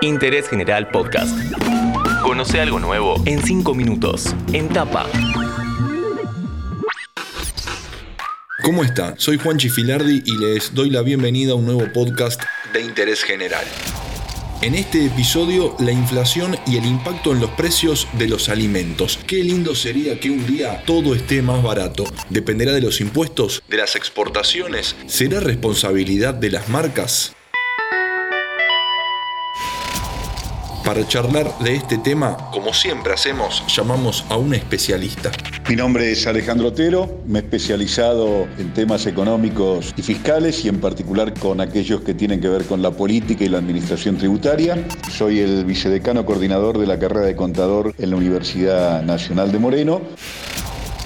Interés General Podcast. Conoce algo nuevo en 5 minutos. En tapa. ¿Cómo está? Soy Juan Chifilardi y les doy la bienvenida a un nuevo podcast de Interés General. En este episodio, la inflación y el impacto en los precios de los alimentos. Qué lindo sería que un día todo esté más barato. Dependerá de los impuestos, de las exportaciones. ¿Será responsabilidad de las marcas? Para charlar de este tema, como siempre hacemos, llamamos a un especialista. Mi nombre es Alejandro Otero, me he especializado en temas económicos y fiscales y en particular con aquellos que tienen que ver con la política y la administración tributaria. Soy el vicedecano coordinador de la carrera de contador en la Universidad Nacional de Moreno.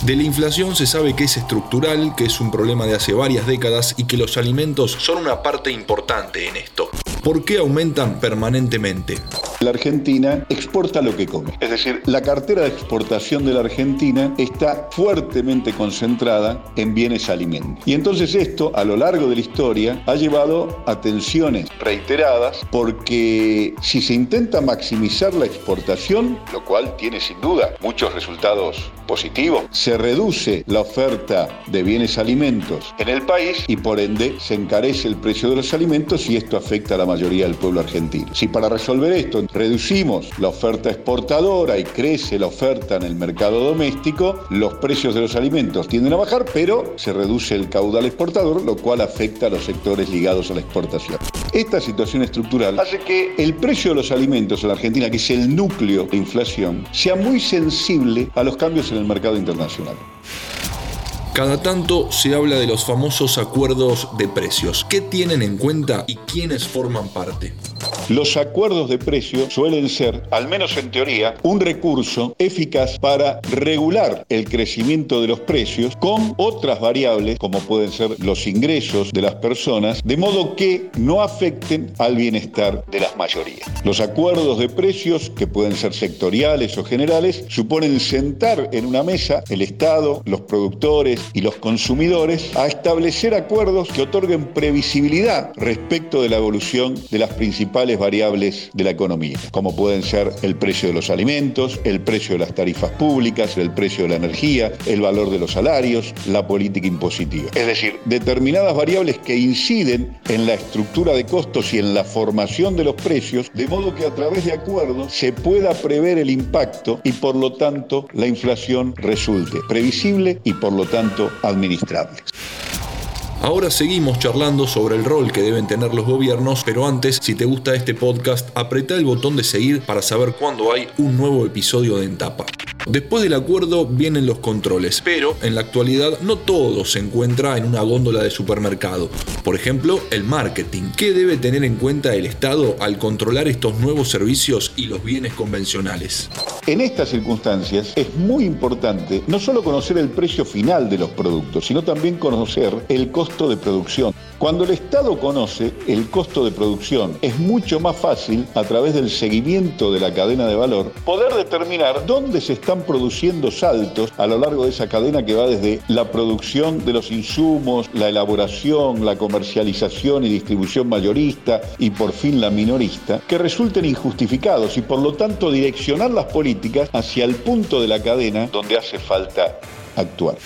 De la inflación se sabe que es estructural, que es un problema de hace varias décadas y que los alimentos son una parte importante en esto. ¿Por qué aumentan permanentemente? La Argentina exporta lo que come. Es decir, la cartera de exportación de la Argentina está fuertemente concentrada en bienes alimentos. Y entonces esto, a lo largo de la historia, ha llevado a tensiones reiteradas porque si se intenta maximizar la exportación, lo cual tiene sin duda muchos resultados positivos, se reduce la oferta de bienes alimentos en el país y por ende se encarece el precio de los alimentos y esto afecta a la mayoría del pueblo argentino. Si para resolver esto reducimos la oferta exportadora y crece la oferta en el mercado doméstico, los precios de los alimentos tienden a bajar, pero se reduce el caudal exportador, lo cual afecta a los sectores ligados a la exportación. Esta situación estructural hace que el precio de los alimentos en la Argentina, que es el núcleo de inflación, sea muy sensible a los cambios en el mercado internacional. Cada tanto se habla de los famosos acuerdos de precios. ¿Qué tienen en cuenta y quiénes forman parte? Los acuerdos de precios suelen ser, al menos en teoría, un recurso eficaz para regular el crecimiento de los precios con otras variables, como pueden ser los ingresos de las personas, de modo que no afecten al bienestar de las mayorías. Los acuerdos de precios, que pueden ser sectoriales o generales, suponen sentar en una mesa el Estado, los productores, y los consumidores a establecer acuerdos que otorguen previsibilidad respecto de la evolución de las principales variables de la economía, como pueden ser el precio de los alimentos, el precio de las tarifas públicas, el precio de la energía, el valor de los salarios, la política impositiva. Es decir, determinadas variables que inciden en la estructura de costos y en la formación de los precios, de modo que a través de acuerdos se pueda prever el impacto y por lo tanto la inflación resulte previsible y por lo tanto administrables. Ahora seguimos charlando sobre el rol que deben tener los gobiernos, pero antes, si te gusta este podcast, apreta el botón de seguir para saber cuándo hay un nuevo episodio de Entapa. Después del acuerdo vienen los controles, pero en la actualidad no todo se encuentra en una góndola de supermercado. Por ejemplo, el marketing. ¿Qué debe tener en cuenta el Estado al controlar estos nuevos servicios y los bienes convencionales? En estas circunstancias es muy importante no solo conocer el precio final de los productos, sino también conocer el costo de producción. Cuando el Estado conoce el costo de producción, es mucho más fácil, a través del seguimiento de la cadena de valor, poder determinar dónde se están produciendo saltos a lo largo de esa cadena que va desde la producción de los insumos, la elaboración, la comercialización y distribución mayorista y por fin la minorista, que resulten injustificados y por lo tanto direccionar las políticas hacia el punto de la cadena donde hace falta actuar.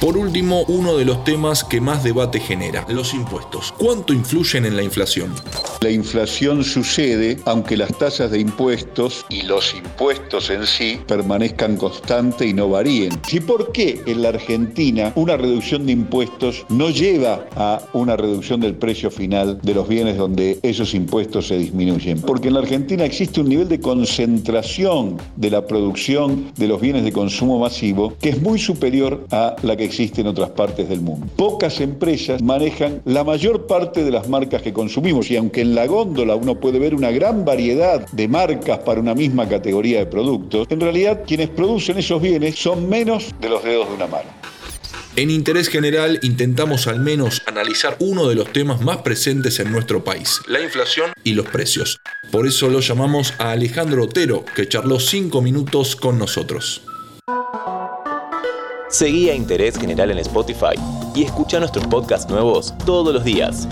Por último, uno de los temas que más debate genera, los impuestos. ¿Cuánto influyen en la inflación? La inflación sucede aunque las tasas de impuestos y los impuestos en sí permanezcan constantes y no varíen. ¿Y por qué en la Argentina una reducción de impuestos no lleva a una reducción del precio final de los bienes donde esos impuestos se disminuyen? Porque en la Argentina existe un nivel de concentración de la producción de los bienes de consumo masivo que es muy superior a la que existe en otras partes del mundo. Pocas empresas manejan la mayor parte de las marcas que consumimos y aunque en la góndola uno puede ver una gran variedad de marcas para una misma categoría de productos, en realidad quienes producen esos bienes son menos de los dedos de una mano. En Interés General intentamos al menos analizar uno de los temas más presentes en nuestro país, la inflación y los precios. Por eso lo llamamos a Alejandro Otero, que charló cinco minutos con nosotros. Seguí a Interés General en Spotify y escucha nuestros podcasts nuevos todos los días.